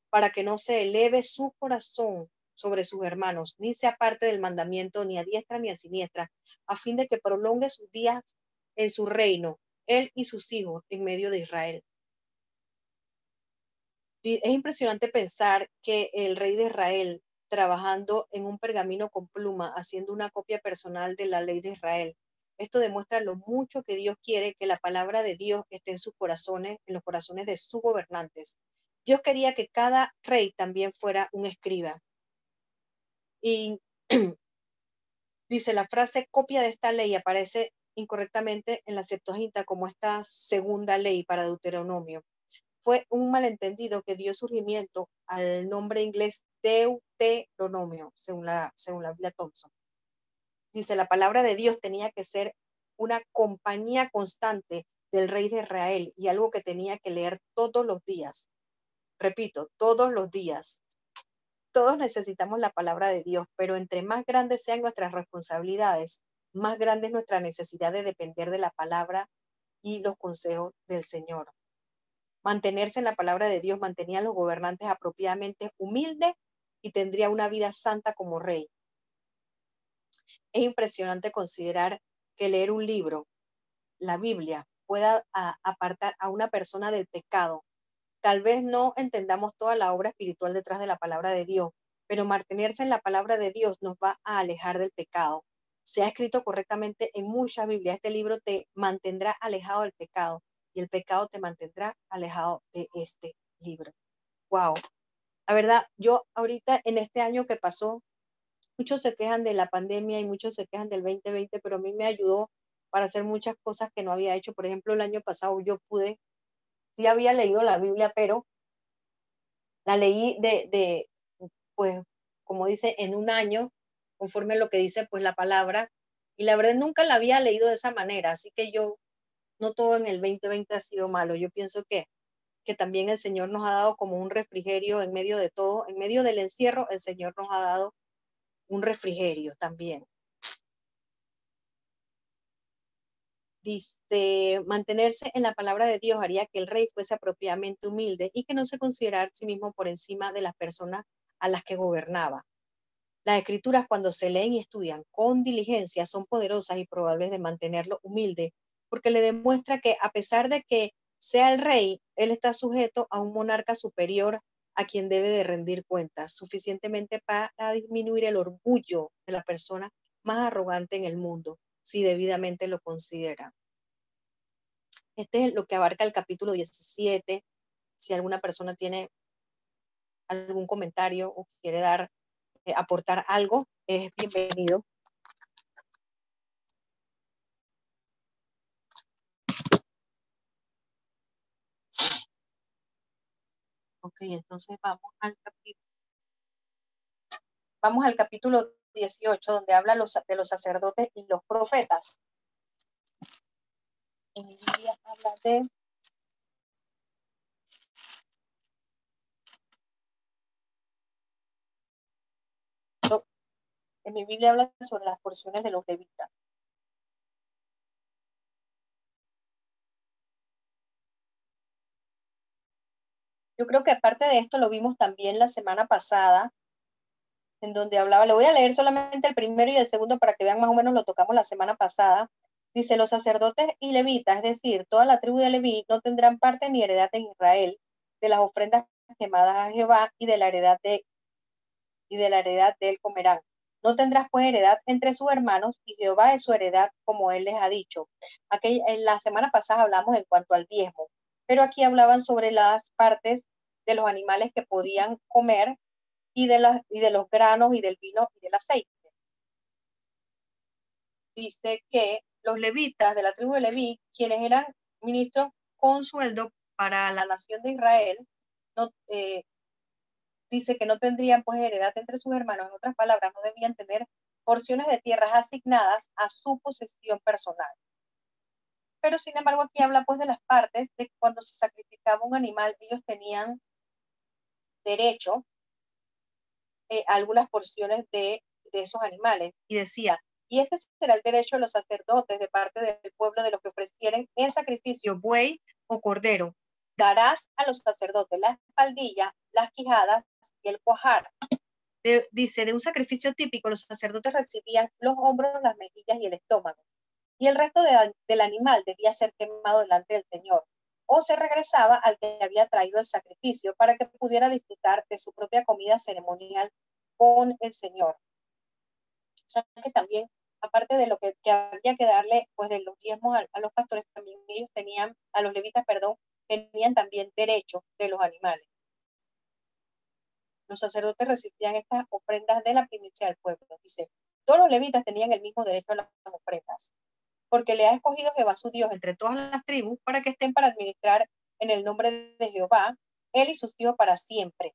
[SPEAKER 1] para que no se eleve su corazón sobre sus hermanos, ni se aparte del mandamiento ni a diestra ni a siniestra, a fin de que prolongue sus días en su reino, él y sus hijos en medio de Israel. Es impresionante pensar que el rey de Israel, trabajando en un pergamino con pluma, haciendo una copia personal de la ley de Israel, esto demuestra lo mucho que Dios quiere que la palabra de Dios esté en sus corazones, en los corazones de sus gobernantes. Dios quería que cada rey también fuera un escriba, y dice, la frase copia de esta ley aparece incorrectamente en la Septuaginta como esta segunda ley para Deuteronomio. Fue un malentendido que dio surgimiento al nombre inglés Deuteronomio, según la, según la Biblia Thompson. Dice, la palabra de Dios tenía que ser una compañía constante del rey de Israel y algo que tenía que leer todos los días. Repito, todos los días todos necesitamos la palabra de Dios, pero entre más grandes sean nuestras responsabilidades, más grande es nuestra necesidad de depender de la palabra y los consejos del Señor. Mantenerse en la palabra de Dios mantenía a los gobernantes apropiadamente humildes y tendría una vida santa como rey. Es impresionante considerar que leer un libro, la Biblia, pueda apartar a una persona del pecado Tal vez no entendamos toda la obra espiritual detrás de la palabra de Dios, pero mantenerse en la palabra de Dios nos va a alejar del pecado. Se ha escrito correctamente en muchas Biblias, este libro te mantendrá alejado del pecado y el pecado te mantendrá alejado de este libro. Wow. La verdad, yo ahorita en este año que pasó, muchos se quejan de la pandemia y muchos se quejan del 2020, pero a mí me ayudó para hacer muchas cosas que no había hecho. Por ejemplo, el año pasado yo pude sí había leído la Biblia, pero la leí de, pues, como dice, en un año, conforme a lo que dice, pues, la palabra. Y la verdad, nunca la había leído de esa manera. Así que yo, no todo en el 2020 ha sido malo. Yo pienso que, que también el Señor nos ha dado como un refrigerio en medio de todo. En medio del encierro, el Señor nos ha dado un refrigerio también. Mantenerse en la palabra de Dios haría que el rey fuese apropiadamente humilde y que no se considerara a sí mismo por encima de las personas a las que gobernaba. Las escrituras cuando se leen y estudian con diligencia son poderosas y probables de mantenerlo humilde, porque le demuestra que a pesar de que sea el rey, él está sujeto a un monarca superior a quien debe de rendir cuentas, suficientemente para disminuir el orgullo de la persona más arrogante en el mundo si debidamente lo considera. Este es lo que abarca el capítulo 17. Si alguna persona tiene algún comentario o quiere dar, eh, aportar algo, es bienvenido. Ok, entonces vamos al capítulo. Vamos al capítulo 18, donde habla de los sacerdotes y los profetas. En Biblia habla de en mi Biblia habla sobre las porciones de los levitas. Yo creo que aparte de esto lo vimos también la semana pasada, en donde hablaba, le voy a leer solamente el primero y el segundo para que vean más o menos lo tocamos la semana pasada. Dice, los sacerdotes y levitas, es decir, toda la tribu de Leví, no tendrán parte ni heredad en Israel de las ofrendas quemadas a Jehová y de la heredad de y de la heredad de él comerán. No tendrás pues heredad entre sus hermanos y Jehová es su heredad como él les ha dicho. Aquella, en la semana pasada hablamos en cuanto al diezmo pero aquí hablaban sobre las partes de los animales que podían comer y de, los granos y del vino y del aceite. Dice que los levitas de la tribu de Leví, quienes eran ministros con sueldo para la nación de Israel, eh, dice que no tendrían pues heredad entre sus hermanos, en otras palabras, no debían tener porciones de tierras asignadas a su posesión personal pero sin embargo aquí habla pues de las partes de cuando se sacrificaba un animal, ellos tenían derecho eh, algunas porciones de, de esos animales. Y decía, y este será el derecho de los sacerdotes de parte del pueblo de los que ofrecieren en sacrificio buey o cordero. Darás a los sacerdotes la espaldilla, las quijadas y el cuajar. dice, de un sacrificio típico, los sacerdotes recibían los hombros, las mejillas y el estómago y el resto del animal debía ser quemado delante del Señor, o se regresaba al que había traído el sacrificio para que pudiera disfrutar de su propia comida ceremonial con el Señor. O sea que también, aparte de lo que, había que darle, pues de los diezmos a, los pastores, también ellos tenían, a los levitas, perdón, tenían también derecho de los animales. Los sacerdotes recibían estas ofrendas de la primicia del pueblo. Dice, todos los levitas tenían el mismo derecho a las ofrendas porque le ha escogido Jehová su Dios entre todas las tribus para que estén para administrar en el nombre de Jehová, él y sus hijos para siempre.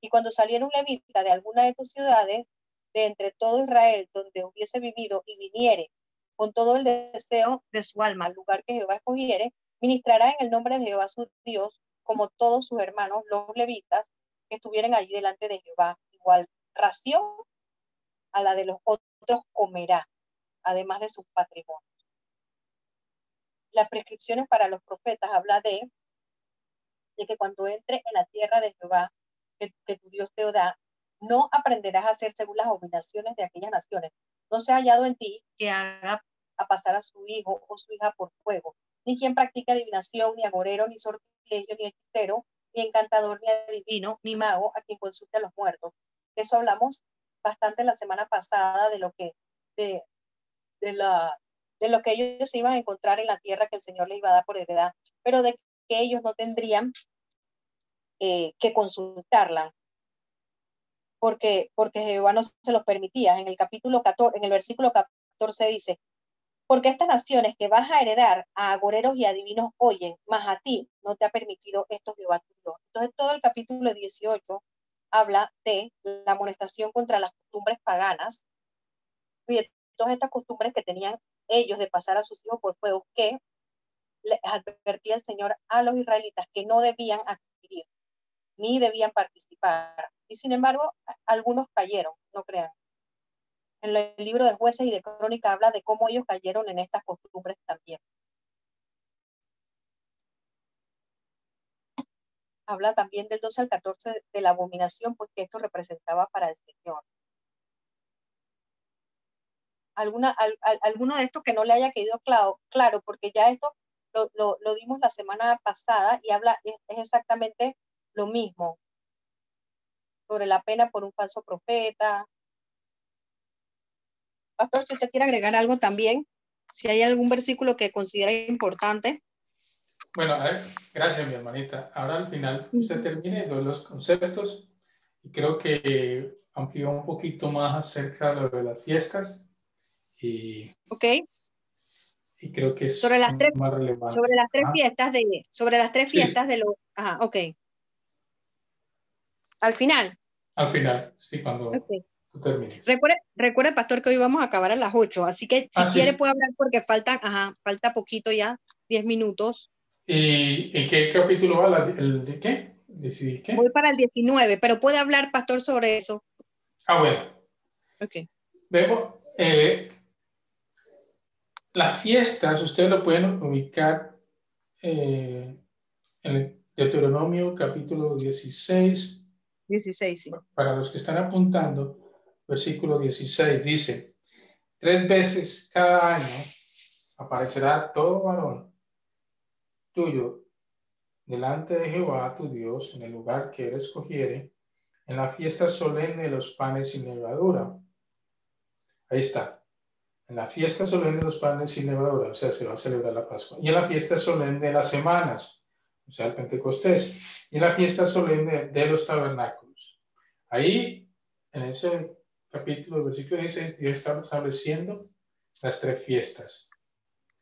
[SPEAKER 1] Y cuando saliera un levita de alguna de tus ciudades, de entre todo Israel, donde hubiese vivido y viniere con todo el deseo de su alma al lugar que Jehová escogiere, ministrará en el nombre de Jehová su Dios, como todos sus hermanos, los levitas, que estuvieran allí delante de Jehová. Igual ración a la de los otros comerá, además de sus patrimonios las prescripciones para los profetas habla de, de que cuando entre en la tierra de Jehová, que, tu Dios te da, no aprenderás a hacer según las obligaciones de aquellas naciones. No se ha hallado en ti que haga a pasar a su hijo o su hija por fuego, ni quien practique adivinación, ni agorero, ni sortilegio, ni hechicero, ni encantador, ni adivino, ni mago, a quien consulte a los muertos. eso hablamos bastante la semana pasada de lo que, de, de la, de lo que ellos se iban a encontrar en la tierra que el Señor les iba a dar por heredad, pero de que ellos no tendrían eh, que consultarla, porque, porque Jehová no se los permitía. En el capítulo 14, en el versículo 14 dice, porque estas naciones que vas a heredar a agoreros y adivinos oyen, más a ti no te ha permitido esto Jehová tu Dios. Entonces todo el capítulo 18 habla de la amonestación contra las costumbres paganas y de todas estas costumbres que tenían ellos de pasar a sus hijos por fuego, que les advertía el Señor a los israelitas que no debían adquirir ni debían participar. Y sin embargo, algunos cayeron, no crean. En el libro de jueces y de crónica habla de cómo ellos cayeron en estas costumbres también. Habla también del 12 al 14 de la abominación, porque esto representaba para el Señor alguna, alguno de estos que no le haya quedado claro, claro porque ya esto lo, lo, dimos la semana pasada y habla, es, exactamente lo mismo sobre la pena por un falso profeta. Pastor, si usted quiere agregar algo también, si hay algún versículo que considera importante.
[SPEAKER 3] Bueno, a ver, gracias mi hermanita. Ahora al final usted termine de los conceptos y creo que amplió un poquito más acerca de las fiestas y,
[SPEAKER 1] ok.
[SPEAKER 3] Y creo que es
[SPEAKER 1] sobre las tres, más relevante. Sobre las tres fiestas de, sobre las tres fiestas de los, ajá, ok. Al final.
[SPEAKER 3] Al final, sí, cuando
[SPEAKER 1] Recuerde, recuerde, pastor, que hoy vamos a acabar a las 8, así que si ah, quiere puede hablar porque falta, ajá, falta poquito ya, 10 minutos.
[SPEAKER 3] ¿Y en qué capítulo va? ¿El de qué? qué?
[SPEAKER 1] Voy para el 19, pero puede hablar, pastor, sobre eso.
[SPEAKER 3] Ah, bueno.
[SPEAKER 1] Ok.
[SPEAKER 3] Vemos, eh, las fiestas, ustedes lo pueden ubicar eh, en el Deuteronomio capítulo 16.
[SPEAKER 1] 16, sí.
[SPEAKER 3] Para los que están apuntando, versículo 16 dice, tres veces cada año aparecerá todo varón tuyo delante de Jehová tu Dios en el lugar que él escogiere, en la fiesta solemne de los panes sin levadura. Ahí está. En la fiesta solemne de los panes sin levadura, o sea, se va a celebrar la Pascua. Y en la fiesta solemne de las semanas, o sea, el Pentecostés. Y en la fiesta solemne de los tabernáculos. Ahí, en ese capítulo, versículo 16, Dios está estableciendo las tres fiestas.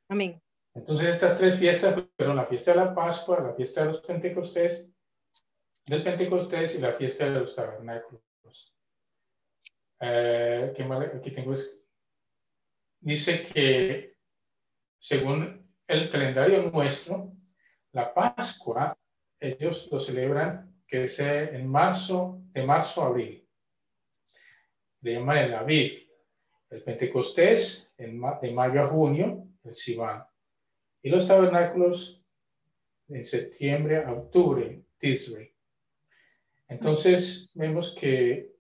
[SPEAKER 1] Amén.
[SPEAKER 3] Entonces, estas tres fiestas fueron la fiesta de la Pascua, la fiesta de los Pentecostés, del Pentecostés y la fiesta de los tabernáculos. Eh, aquí tengo dice que según el calendario nuestro, la Pascua, ellos lo celebran que es en marzo, de marzo a abril de llama el Aviv. El Pentecostés, en de mayo a junio, el Sivan. Y los tabernáculos en septiembre a octubre, Tishrei. Entonces vemos que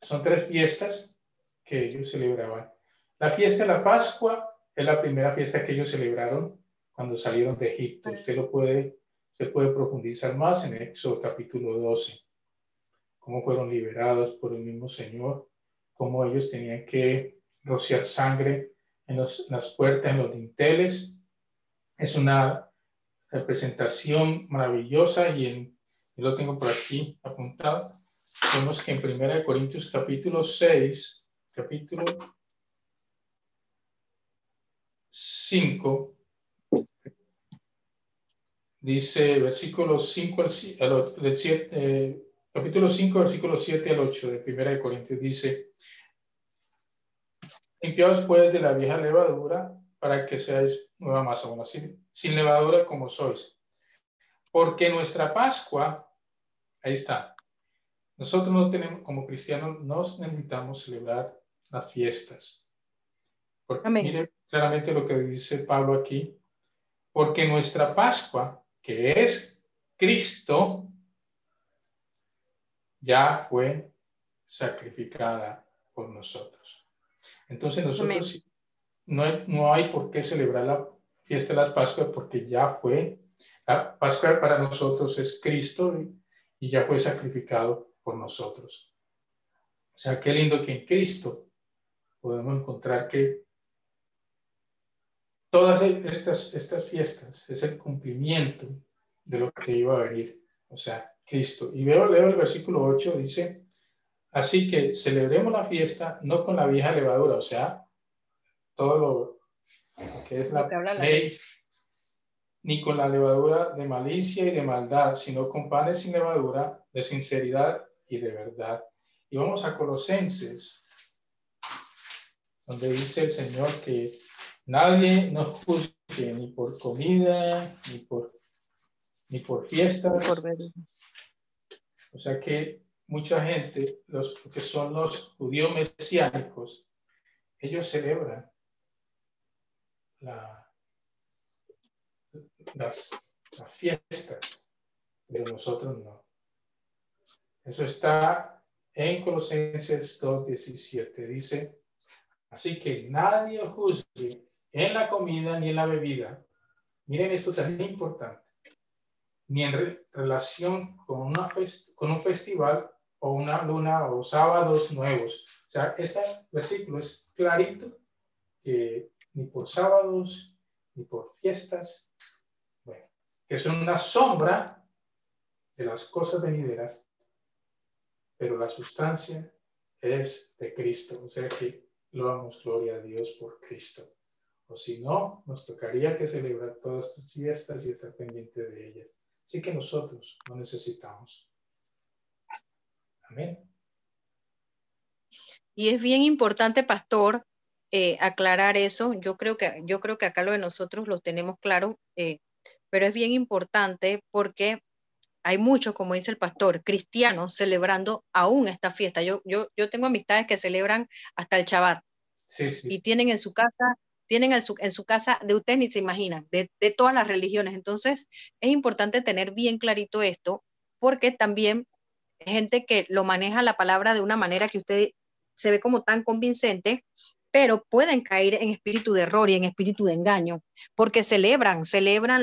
[SPEAKER 3] son tres fiestas que ellos celebraban. La fiesta de la Pascua es la primera fiesta que ellos celebraron cuando salieron de Egipto. Usted lo puede, se puede profundizar más en Éxodo capítulo 12, cómo fueron liberados por el mismo Señor cómo ellos tenían que rociar sangre en, las puertas, en los dinteles. Es una representación maravillosa y en, yo lo tengo por aquí apuntado. Vemos que en 1 Corintios capítulo 6, capítulo 5, dice versículo 5 al, del 7, capítulo 5, versículo 7 al 8 de Primera de Corintios dice, limpiados pues de la vieja levadura para que seáis nueva masa, bueno, sin, sin levadura como sois. Porque nuestra Pascua, ahí está, nosotros no tenemos, como cristianos, no necesitamos celebrar las fiestas. Porque mire claramente lo que dice Pablo aquí, porque nuestra Pascua, que es Cristo, ya fue sacrificada por nosotros. Entonces nosotros no hay, no hay por qué celebrar la fiesta de las Pascuas porque ya fue, la Pascua para nosotros es Cristo y, ya fue sacrificado por nosotros. O sea, qué lindo que en Cristo podemos encontrar que todas estas, estas fiestas es el cumplimiento de lo que iba a venir. O sea, Cristo. Y veo, leo el versículo 8, dice, así que celebremos la fiesta no con la vieja levadura, o sea, todo lo que es la ley, ni con la levadura de malicia y de maldad, sino con panes sin levadura, de sinceridad y de verdad. Y vamos a Colosenses, donde dice el Señor que nadie nos juzgue ni por comida, ni por, ni por fiestas, o sea que mucha gente, los que son los judíos mesiánicos, ellos celebran las, fiestas, pero nosotros no. Eso está en Colosenses 2.17. Dice, así que nadie juzgue en la comida ni en la bebida. Miren esto tan importante ni en relación con, una con un festival o una luna o sábados nuevos. O sea, este versículo es clarito que ni por sábados ni por fiestas, bueno, que son una sombra de las cosas venideras, pero la sustancia es de Cristo. O sea que lo damos gloria a Dios por Cristo. O si no, nos tocaría que celebrar todas estas fiestas y estar pendiente de ellas. Así que nosotros no necesitamos. Amén.
[SPEAKER 1] Y es bien importante, pastor, eh, aclarar eso. Yo creo, que, yo creo que acá lo de nosotros lo tenemos claro, eh, pero es bien importante porque hay muchos, como dice el pastor, cristianos celebrando aún esta fiesta. Yo, yo, yo tengo amistades que celebran hasta el Shabbat. Y tienen en su casa, tienen en su, casa, de ustedes ni se imaginan, de, de todas las religiones. Entonces, es importante tener bien clarito esto, porque también gente que lo maneja la palabra de una manera que usted se ve como tan convincente, pero pueden caer en espíritu de error y en espíritu de engaño, porque celebran, celebran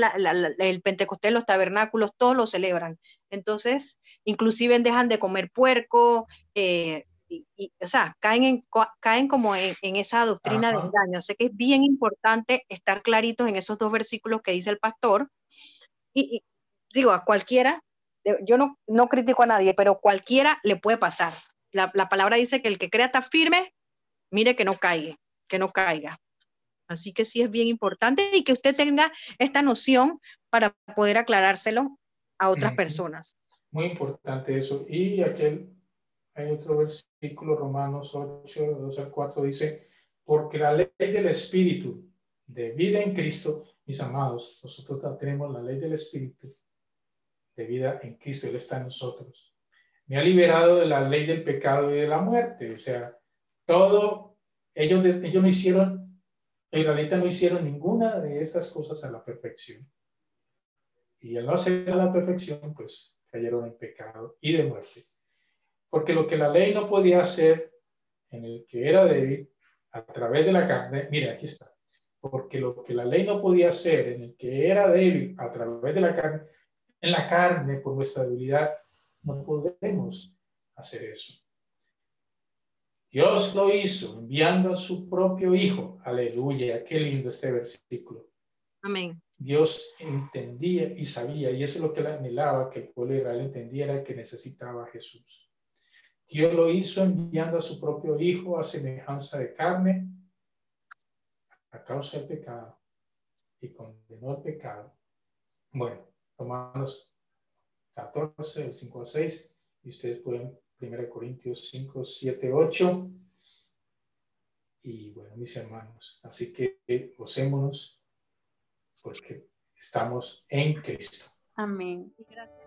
[SPEAKER 1] el Pentecostés, los tabernáculos, todos lo celebran. Entonces, inclusive dejan de comer puerco, eh, y, o sea, caen, en, caen como en, esa doctrina de engaño. Sé que es bien importante estar claritos en esos dos versículos que dice el pastor. Y, digo, a cualquiera, yo no, no critico a nadie, pero cualquiera le puede pasar. La, la palabra dice que el que crea está firme, mire que no caiga, que no caiga. Así que sí es bien importante y que usted tenga esta noción para poder aclarárselo a otras personas.
[SPEAKER 3] Muy importante eso. Y aquel, hay otro versículo, Romanos 8, 2 al 4, dice, porque la ley del Espíritu de vida en Cristo, mis amados, nosotros tenemos la ley del Espíritu de vida en Cristo, Él está en nosotros. Me ha liberado de la ley del pecado y de la muerte. O sea, todo, ellos, ellos no hicieron, los israelitas no hicieron ninguna de estas cosas a la perfección. Y al no hacer a la perfección, pues cayeron en pecado y de muerte. Porque lo que la ley no podía hacer en el que era débil, a través de la carne, mire, aquí está. Porque lo que la ley no podía hacer en el que era débil a través de la carne, en la carne, por nuestra debilidad, no podemos hacer eso. Dios lo hizo enviando a su propio Hijo. Aleluya, qué lindo este versículo.
[SPEAKER 1] Amén.
[SPEAKER 3] Dios entendía y sabía, y eso es lo que él anhelaba, que el pueblo de Israel entendiera que necesitaba a Jesús. Dios lo hizo enviando a su propio Hijo a semejanza de carne a causa del pecado y condenó el pecado. Bueno, Romanos 14, el 5 al 6, y ustedes pueden 1 Corintios 5, 7, 8. Y bueno, mis hermanos, así que gocémonos porque estamos en Cristo.
[SPEAKER 2] Amén. Gracias.